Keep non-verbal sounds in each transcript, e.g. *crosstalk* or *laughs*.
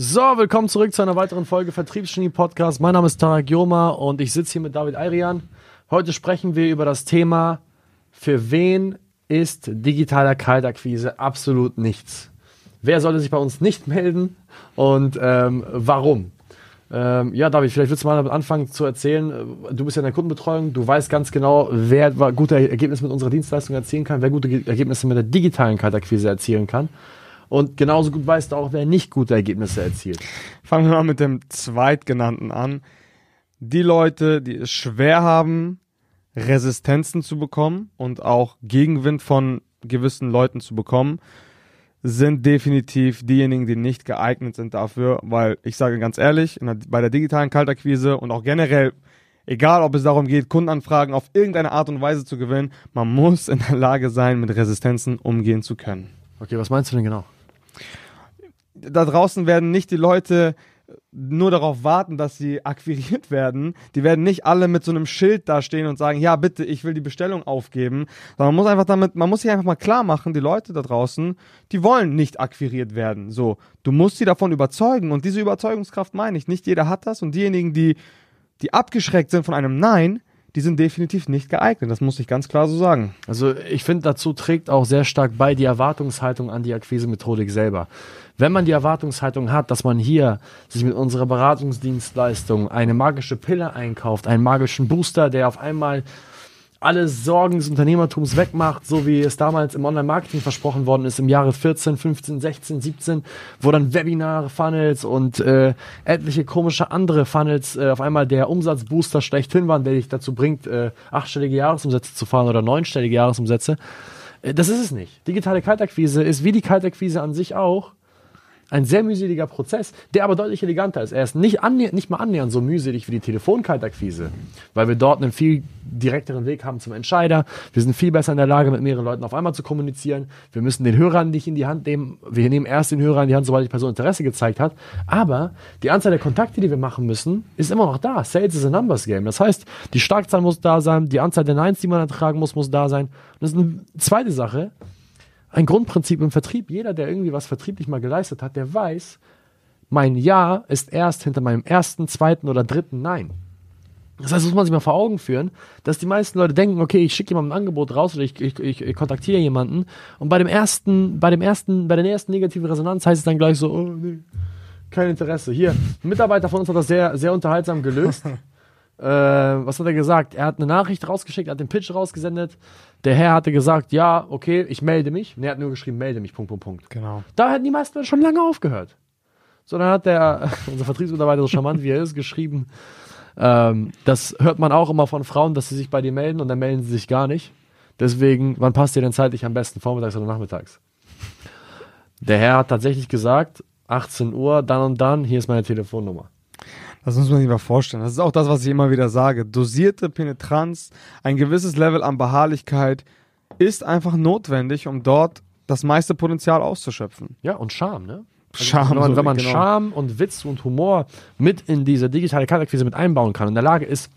So, willkommen zurück zu einer weiteren Folge Vertriebsgenie Podcast. Mein Name ist Tarek Joma und ich sitze hier mit David Ayrian. Heute sprechen wir über das Thema, für wen ist digitaler Kaltakquise absolut nichts? Wer sollte sich bei uns nicht melden und ähm, warum? Ähm, ja, David, vielleicht willst du mal damit anfangen zu erzählen. Du bist ja in der Kundenbetreuung, du weißt ganz genau, wer gute Ergebnisse mit unserer Dienstleistung erzielen kann, wer gute Ergebnisse mit der digitalen Kaltakquise erzielen kann. Und genauso gut weißt du auch, wer nicht gute Ergebnisse erzielt. Fangen wir mal mit dem Zweitgenannten an. Die Leute, die es schwer haben, Resistenzen zu bekommen und auch Gegenwind von gewissen Leuten zu bekommen, sind definitiv diejenigen, die nicht geeignet sind dafür, weil ich sage ganz ehrlich, der, bei der digitalen Kaltakquise und auch generell, egal ob es darum geht, Kundenanfragen auf irgendeine Art und Weise zu gewinnen, man muss in der Lage sein, mit Resistenzen umgehen zu können. Okay, was meinst du denn genau? Da draußen werden nicht die Leute nur darauf warten, dass sie *laughs* akquiriert werden. Die werden nicht alle mit so einem Schild da stehen und sagen, ja, bitte, ich will die Bestellung aufgeben. Sondern man muss einfach damit, man muss sich einfach mal klar machen, die Leute da draußen, die wollen nicht akquiriert werden. So, du musst sie davon überzeugen und diese Überzeugungskraft meine ich. Nicht jeder hat das und diejenigen, die, die abgeschreckt sind von einem Nein, die sind definitiv nicht geeignet. Das muss ich ganz klar so sagen. Also ich finde, dazu trägt auch sehr stark bei die Erwartungshaltung an die Akquise-Methodik selber. Wenn man die Erwartungshaltung hat, dass man hier sich mit unserer Beratungsdienstleistung eine magische Pille einkauft, einen magischen Booster, der auf einmal alle Sorgen des Unternehmertums wegmacht, so wie es damals im Online-Marketing versprochen worden ist, im Jahre 14, 15, 16, 17, wo dann Webinare, Funnels und äh, etliche komische andere Funnels äh, auf einmal der Umsatzbooster schlechthin waren, der dich dazu bringt, äh, achtstellige Jahresumsätze zu fahren oder neunstellige Jahresumsätze. Äh, das ist es nicht. Digitale Kaltakquise ist wie die Kaltakquise an sich auch ein sehr mühseliger Prozess, der aber deutlich eleganter ist. Er ist nicht, nicht mal annähernd so mühselig wie die Telefonkaltakquise, weil wir dort einen viel direkteren Weg haben zum Entscheider. Wir sind viel besser in der Lage, mit mehreren Leuten auf einmal zu kommunizieren. Wir müssen den Hörern nicht in die Hand nehmen. Wir nehmen erst den Hörer in die Hand, sobald die Person Interesse gezeigt hat. Aber die Anzahl der Kontakte, die wir machen müssen, ist immer noch da. Sales is a numbers game. Das heißt, die Schlagzahl muss da sein, die Anzahl der Nines, die man ertragen muss, muss da sein. Und das ist eine zweite Sache ein Grundprinzip im Vertrieb. Jeder, der irgendwie was vertrieblich mal geleistet hat, der weiß, mein Ja ist erst hinter meinem ersten, zweiten oder dritten Nein. Das heißt, das muss man sich mal vor Augen führen, dass die meisten Leute denken, okay, ich schicke jemandem ein Angebot raus oder ich, ich, ich, ich, kontaktiere jemanden und bei dem ersten, bei dem ersten, bei der ersten negativen Resonanz heißt es dann gleich so, oh nee, kein Interesse. Hier, ein Mitarbeiter von uns hat das sehr, sehr unterhaltsam gelöst. *laughs* äh, was hat er gesagt? Er hat eine Nachricht rausgeschickt, hat den Pitch rausgesendet. Der Herr hatte gesagt, ja, okay, ich melde mich. Und er hat nur geschrieben, melde mich, Punkt, Punkt, Punkt. Genau. Da hätten die meisten schon lange aufgehört. So, dann hat der, *laughs* unser Vertriebsmitarbeiter, so charmant wie er ist, geschrieben, ähm, das hört man auch immer von Frauen, dass sie sich bei dir melden und dann melden sie sich gar nicht. Deswegen, wann passt dir denn zeitlich am besten, vormittags oder nachmittags? Der Herr hat tatsächlich gesagt, 18 Uhr, dann und dann, hier ist meine Telefonnummer. Das muss man sich mal vorstellen. Das ist auch das, was ich immer wieder sage. Dosierte Penetranz, ein gewisses Level an Beharrlichkeit ist einfach notwendig, um dort das meiste Potenzial auszuschöpfen. Ja, und Charme, ne? Also Charme. Wenn man, wenn man genau. Charme und Witz und Humor mit in diese digitale Kaltakquise mit einbauen kann und in der Lage ist,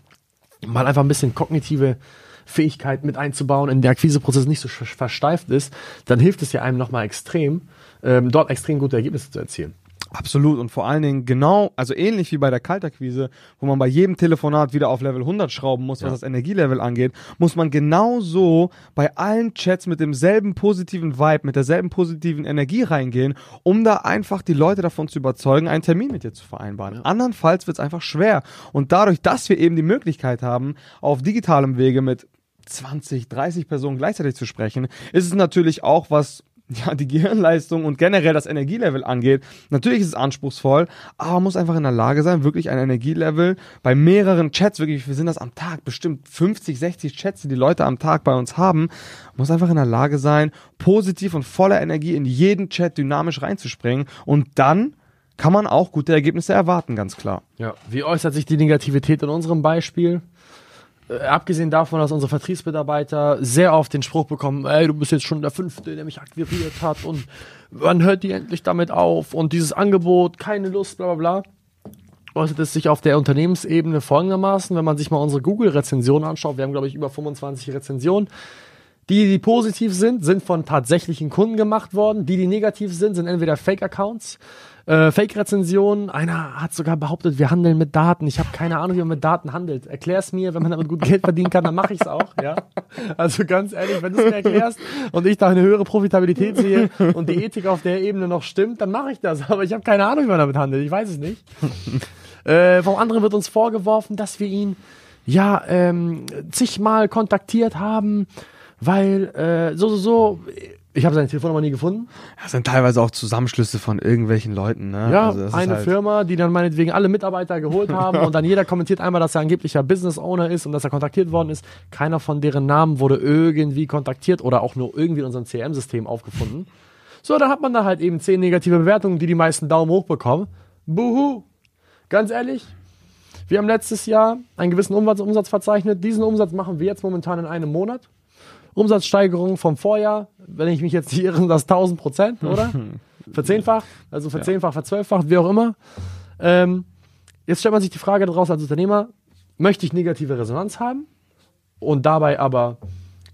mal einfach ein bisschen kognitive Fähigkeit mit einzubauen, in der Akquiseprozess nicht so versteift ist, dann hilft es ja einem nochmal extrem, ähm, dort extrem gute Ergebnisse zu erzielen. Absolut und vor allen Dingen genau, also ähnlich wie bei der Kaltakquise, wo man bei jedem Telefonat wieder auf Level 100 schrauben muss, was ja. das Energielevel angeht, muss man genauso bei allen Chats mit demselben positiven Vibe, mit derselben positiven Energie reingehen, um da einfach die Leute davon zu überzeugen, einen Termin mit dir zu vereinbaren. Ja. Andernfalls wird es einfach schwer und dadurch, dass wir eben die Möglichkeit haben, auf digitalem Wege mit 20, 30 Personen gleichzeitig zu sprechen, ist es natürlich auch was ja, die Gehirnleistung und generell das Energielevel angeht. Natürlich ist es anspruchsvoll, aber man muss einfach in der Lage sein, wirklich ein Energielevel bei mehreren Chats, wirklich, wir sind das am Tag, bestimmt 50, 60 Chats, die die Leute am Tag bei uns haben, muss einfach in der Lage sein, positiv und voller Energie in jeden Chat dynamisch reinzuspringen und dann kann man auch gute Ergebnisse erwarten, ganz klar. Ja, wie äußert sich die Negativität in unserem Beispiel? Äh, abgesehen davon, dass unsere Vertriebsmitarbeiter sehr oft den Spruch bekommen, ey, du bist jetzt schon der Fünfte, der mich akquiriert hat und wann hört die endlich damit auf und dieses Angebot, keine Lust, bla bla bla. Äußert es sich auf der Unternehmensebene folgendermaßen, wenn man sich mal unsere Google-Rezensionen anschaut, wir haben glaube ich über 25 Rezensionen, die, die positiv sind, sind von tatsächlichen Kunden gemacht worden. Die, die negativ sind, sind entweder Fake-Accounts Äh, Fake-Rezensionen. Einer hat sogar behauptet, wir handeln mit Daten. Ich habe keine Ahnung, wie man mit Daten handelt. Erklär's mir, wenn man damit gut Geld verdienen kann, dann mache ich's auch. Ja. Also ganz ehrlich, wenn du es mir erklärst und ich da eine höhere Profitabilität sehe und die Ethik auf der Ebene noch stimmt, dann mache ich das. Aber ich habe keine Ahnung, wie man damit handelt. Ich weiß es nicht. äh, vom anderen wird uns vorgeworfen, dass wir ihn ja ähm, zigmal kontaktiert haben, weil äh, so so so ich habe seine Telefonnummer nie gefunden. Das sind teilweise auch Zusammenschlüsse von irgendwelchen Leuten. Ne? Ja, Also das ist eine halt- Firma, die dann meinetwegen alle Mitarbeiter geholt *laughs* haben und dann jeder kommentiert einmal, dass er angeblicher Business Owner ist und dass er kontaktiert worden ist. Keiner von deren Namen wurde irgendwie kontaktiert oder auch nur irgendwie in unserem CRM-System aufgefunden. So, dann hat man da halt eben zehn negative Bewertungen, die die meisten Daumen hoch bekommen. Buhu. Ganz ehrlich, wir haben letztes Jahr einen gewissen Umsatz, Umsatz verzeichnet. Diesen Umsatz machen wir jetzt momentan in einem Monat. Umsatzsteigerung vom Vorjahr, wenn ich mich jetzt nicht irre, das 1000 Prozent, *laughs* oder? Verzehnfacht, also verzehnfacht, verzwölffacht, wie auch immer. Ähm, jetzt stellt man sich die Frage daraus als Unternehmer, möchte ich negative Resonanz haben und dabei aber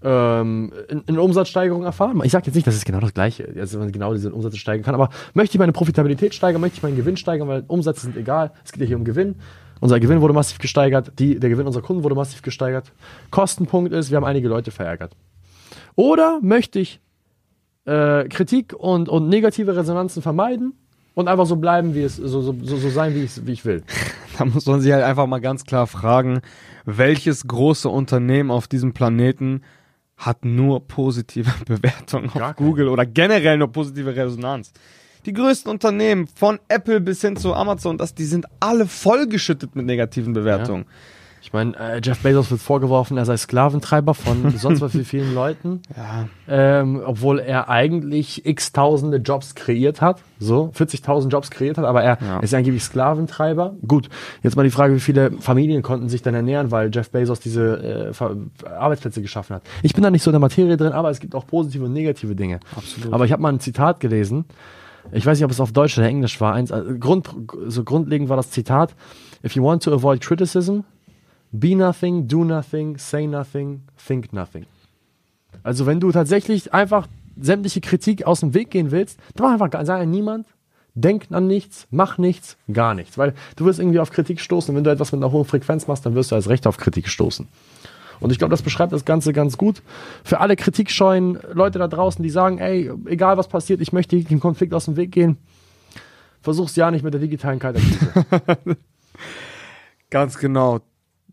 ähm, in- eine Umsatzsteigerung erfahren? Ich sage jetzt nicht, dass es genau das Gleiche ist, also man genau diese Umsätze steigern kann, aber möchte ich meine Profitabilität steigern, möchte ich meinen Gewinn steigern, weil Umsätze sind egal, es geht ja hier um Gewinn. Unser Gewinn wurde massiv gesteigert, die, der Gewinn unserer Kunden wurde massiv gesteigert. Kostenpunkt ist, wir haben einige Leute verärgert. Oder möchte ich äh, Kritik und, und negative Resonanzen vermeiden und einfach so bleiben, wie es, so, so, so, sein, wie ich, wie ich will. *laughs* Da muss man sich halt einfach mal ganz klar fragen, welches große Unternehmen auf diesem Planeten hat nur positive *laughs* Bewertungen auf Google oder generell nur positive Resonanz. Die größten Unternehmen von Apple bis hin zu Amazon, das, die sind alle vollgeschüttet mit negativen Bewertungen. Ich meine, äh, Jeff Bezos wird vorgeworfen, er sei Sklaventreiber von *laughs* sonst was wie vielen Leuten, Ja. ähm, obwohl er eigentlich x tausende Jobs kreiert hat, so 40.000 Jobs kreiert hat, aber er Ja. ist angeblich Sklaventreiber. Gut, jetzt mal die Frage, wie viele Familien konnten sich dann ernähren, weil Jeff Bezos diese äh, Arbeitsplätze geschaffen hat. Ich bin da nicht so in der Materie drin, aber es gibt auch positive und negative Dinge. Absolut. Aber ich habe mal ein Zitat gelesen. Ich weiß nicht, ob es auf Deutsch oder Englisch war. Eins, also Grund, so grundlegend war das Zitat: If you want to avoid criticism, be nothing, do nothing, say nothing, think nothing. Also wenn du tatsächlich einfach sämtliche Kritik aus dem Weg gehen willst, dann mach einfach, sei ein niemand, denk an nichts, mach nichts, gar nichts. Weil du wirst irgendwie auf Kritik stoßen. Wenn du etwas mit einer hohen Frequenz machst, dann wirst du als Recht auf Kritik stoßen. Und ich glaube, das beschreibt das Ganze ganz gut. Für alle kritikscheuen Leute da draußen, die sagen, ey, egal was passiert, ich möchte dem Konflikt aus dem Weg gehen, versuch's ja nicht mit der digitalen Kaltakquise. *laughs* Ganz genau.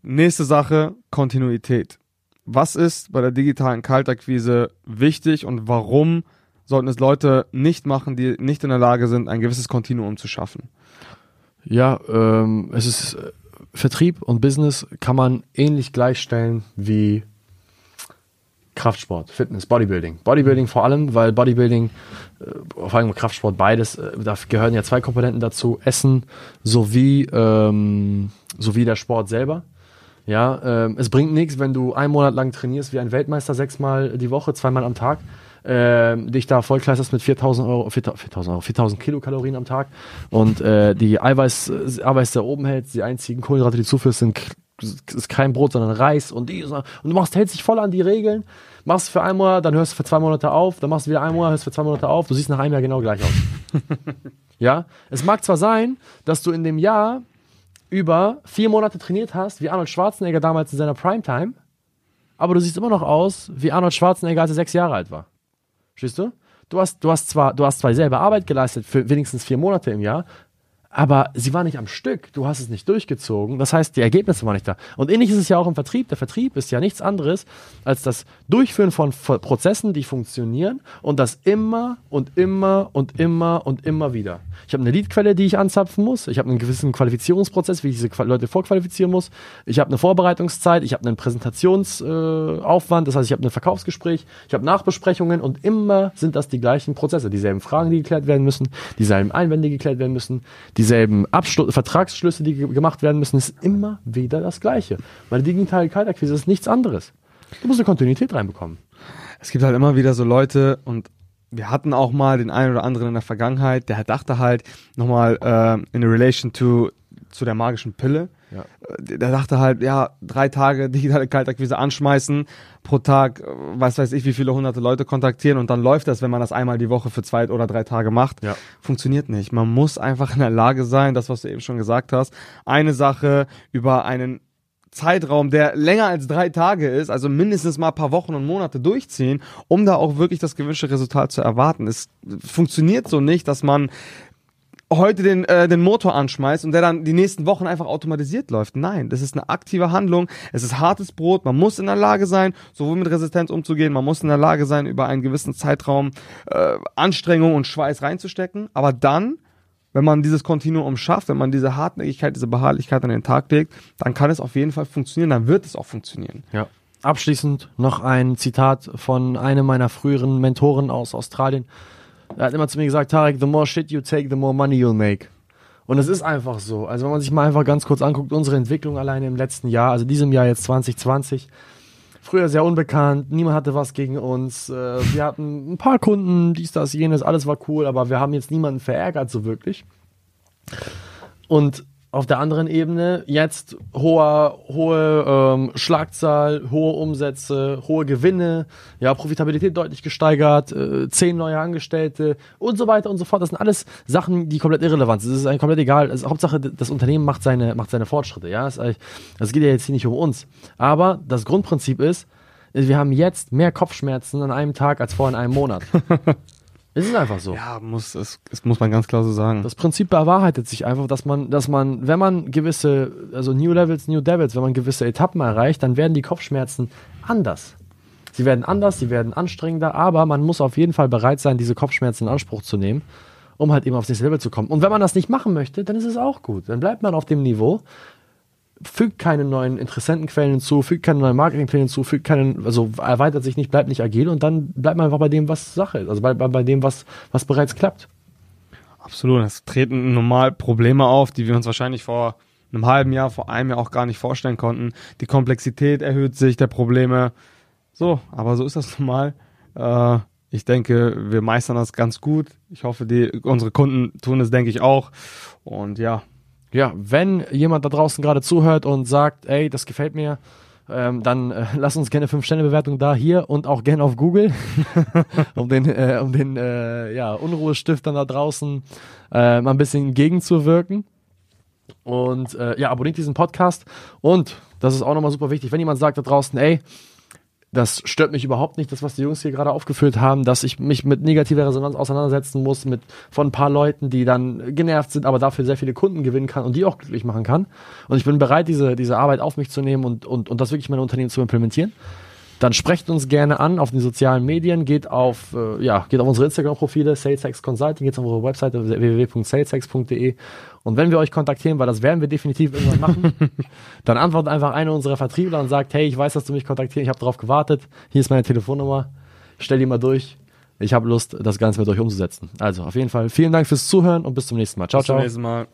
Nächste Sache, Kontinuität. Was ist bei der digitalen Kaltakquise wichtig und warum sollten es Leute nicht machen, die nicht in der Lage sind, ein gewisses Kontinuum zu schaffen? Ja, ähm, es ist äh, Vertrieb und Business kann man ähnlich gleichstellen wie Kraftsport, Fitness, Bodybuilding. Bodybuilding vor allem, weil Bodybuilding, äh, vor allem Kraftsport, beides, äh, da gehören ja zwei Komponenten dazu, Essen sowie, ähm, sowie der Sport selber. Ja, ähm, es bringt nichts, wenn du einen Monat lang trainierst wie ein Weltmeister, sechsmal die Woche, zweimal am Tag, ähm, dich da vollkleisterst mit 4000 Euro, 4000 Euro, 4000 Kilokalorien am Tag und äh, die Eiweiß, äh, Eiweiß da oben hältst, die einzigen Kohlenhydrate, die du zuführst, sind ist kein Brot, sondern Reis und die und du machst, hältst dich voll an die Regeln, machst für einen Monat, dann hörst du für zwei Monate auf, dann machst du wieder einen Monat, hörst für zwei Monate auf, du siehst nach einem Jahr genau gleich aus. *laughs* ja, es mag zwar sein, dass du in dem Jahr über vier Monate trainiert hast, wie Arnold Schwarzenegger damals in seiner Primetime, aber du siehst immer noch aus wie Arnold Schwarzenegger, als er sechs Jahre alt war. Verstehst du? Du hast, du hast zwar, du hast zwar selber Arbeit geleistet für wenigstens vier Monate im Jahr, aber sie war nicht am Stück. Du hast es nicht durchgezogen. Das heißt, die Ergebnisse waren nicht da. Und ähnlich ist es ja auch im Vertrieb. Der Vertrieb ist ja nichts anderes als das Durchführen von Prozessen, die funktionieren und das immer und immer und immer und immer wieder. Ich habe eine Leadquelle, die ich anzapfen muss. Ich habe einen gewissen Qualifizierungsprozess, wie ich diese Leute vorqualifizieren muss. Ich habe eine Vorbereitungszeit. Ich habe einen Präsentationsaufwand. Äh, das heißt, ich habe ein Verkaufsgespräch. Ich habe Nachbesprechungen und immer sind das die gleichen Prozesse. Dieselben Fragen, die geklärt werden müssen. Dieselben Einwände, die geklärt werden müssen. Dieselben Abschlu Vertragsschlüsse, die ge- gemacht werden müssen. Ist immer wieder das Gleiche. Meine digitale Kaltakquise ist nichts anderes. Du musst eine Kontinuität reinbekommen. Es gibt halt immer wieder so Leute und wir hatten auch mal den einen oder anderen in der Vergangenheit, der dachte halt nochmal äh, in relation to zu der magischen Pille. Ja. Äh, Der dachte halt, ja, drei Tage digitale Kaltakquise anschmeißen, pro Tag, äh, was weiß ich, wie viele hunderte Leute kontaktieren und dann läuft das, wenn man das einmal die Woche für zwei oder drei Tage macht. Ja. Funktioniert nicht. Man muss einfach in der Lage sein, das, was du eben schon gesagt hast, eine Sache über einen Zeitraum, der länger als drei Tage ist, also mindestens mal ein paar Wochen und Monate durchziehen, um da auch wirklich das gewünschte Resultat zu erwarten. Es funktioniert so nicht, dass man heute den, äh, den Motor anschmeißt und der dann die nächsten Wochen einfach automatisiert läuft. Nein, das ist eine aktive Handlung. Es ist hartes Brot. Man muss in der Lage sein, sowohl mit Resistenz umzugehen, man muss in der Lage sein, über einen gewissen Zeitraum äh, Anstrengung und Schweiß reinzustecken. Aber dann, wenn man dieses Kontinuum schafft, wenn man diese Hartnäckigkeit, diese Beharrlichkeit an den Tag legt, dann kann es auf jeden Fall funktionieren. Dann wird es auch funktionieren. Ja. Abschließend noch ein Zitat von einem meiner früheren Mentoren aus Australien. Er hat immer zu mir gesagt, Tarek, the more shit you take, the more money you'll make. Und es ist einfach so. Also wenn man sich mal einfach ganz kurz anguckt, unsere Entwicklung alleine im letzten Jahr, also diesem Jahr jetzt 2020, früher sehr unbekannt, niemand hatte was gegen uns. Äh, wir hatten ein paar Kunden, dies, das, jenes, alles war cool, aber wir haben jetzt niemanden verärgert so wirklich. Und auf der anderen Ebene jetzt hoher, hohe ähm, Schlagzahl, hohe Umsätze, hohe Gewinne, ja, Profitabilität deutlich gesteigert, äh, zehn neue Angestellte und so weiter und so fort. Das sind alles Sachen, die komplett irrelevant sind. Es ist komplett egal. Es ist Hauptsache, das Unternehmen macht seine, macht seine Fortschritte. Ja, es, das geht ja jetzt hier nicht um uns. Aber das Grundprinzip ist, wir haben jetzt mehr Kopfschmerzen an einem Tag als vor in einem Monat. *laughs* es ist einfach so. Ja, muss, es, es muss man ganz klar so sagen. Das Prinzip bewahrheitet sich einfach, dass man, dass man, wenn man gewisse, also New Levels, New Devils, wenn man gewisse Etappen erreicht, dann werden die Kopfschmerzen anders. Sie werden anders, sie werden anstrengender, aber man muss auf jeden Fall bereit sein, diese Kopfschmerzen in Anspruch zu nehmen, um halt eben aufs nächste Level zu kommen. Und wenn man das nicht machen möchte, dann ist es auch gut. Dann bleibt man auf dem Niveau, fügt keine neuen Interessentenquellen hinzu, fügt keine neuen Marketingpläne hinzu, fügt keinen, also erweitert sich nicht, bleibt nicht agil und dann bleibt man einfach bei dem, was Sache ist. Also bei, bei, bei dem, was, was bereits klappt. Absolut. Es treten normal Probleme auf, die wir uns wahrscheinlich vor einem halben Jahr, vor einem Jahr auch gar nicht vorstellen konnten. Die Komplexität erhöht sich der Probleme. So, aber so ist das normal. Äh, ich denke, wir meistern das ganz gut. Ich hoffe, die, unsere Kunden tun es, denke ich, auch. Und ja, Ja, wenn jemand da draußen gerade zuhört und sagt, ey, das gefällt mir, ähm, dann äh, *laughs* lass uns gerne 5-Sterne-Bewertung da hier und auch gerne auf Google, *laughs* um den, äh, um den äh, ja, Unruhestiftern da draußen äh, mal ein bisschen gegenzuwirken. Und äh, ja, abonniert diesen Podcast. Und das ist auch nochmal super wichtig, wenn jemand sagt da draußen, ey, das stört mich überhaupt nicht, das, was die Jungs hier gerade aufgeführt haben, dass ich mich mit negativer Resonanz auseinandersetzen muss, mit von ein paar Leuten, die dann genervt sind, aber dafür sehr viele Kunden gewinnen kann und die auch glücklich machen kann. Und ich bin bereit, diese, diese Arbeit auf mich zu nehmen und, und, und das wirklich in mein Unternehmen zu implementieren. Dann sprecht uns gerne an auf den sozialen Medien, geht auf, äh, ja, geht auf unsere Instagram-Profile, SalesX Consulting, geht auf unsere Webseite www.salesx.de und wenn wir euch kontaktieren, weil das werden wir definitiv irgendwann machen, *laughs* dann antwortet einfach einer unserer Vertriebler und sagt, hey, ich weiß, dass du mich kontaktierst, ich habe darauf gewartet, hier ist meine Telefonnummer, stell die mal durch. Ich habe Lust, das Ganze mit euch umzusetzen. Also auf jeden Fall vielen Dank fürs Zuhören und bis zum nächsten Mal. Ciao, bis zum ciao. nächsten Mal.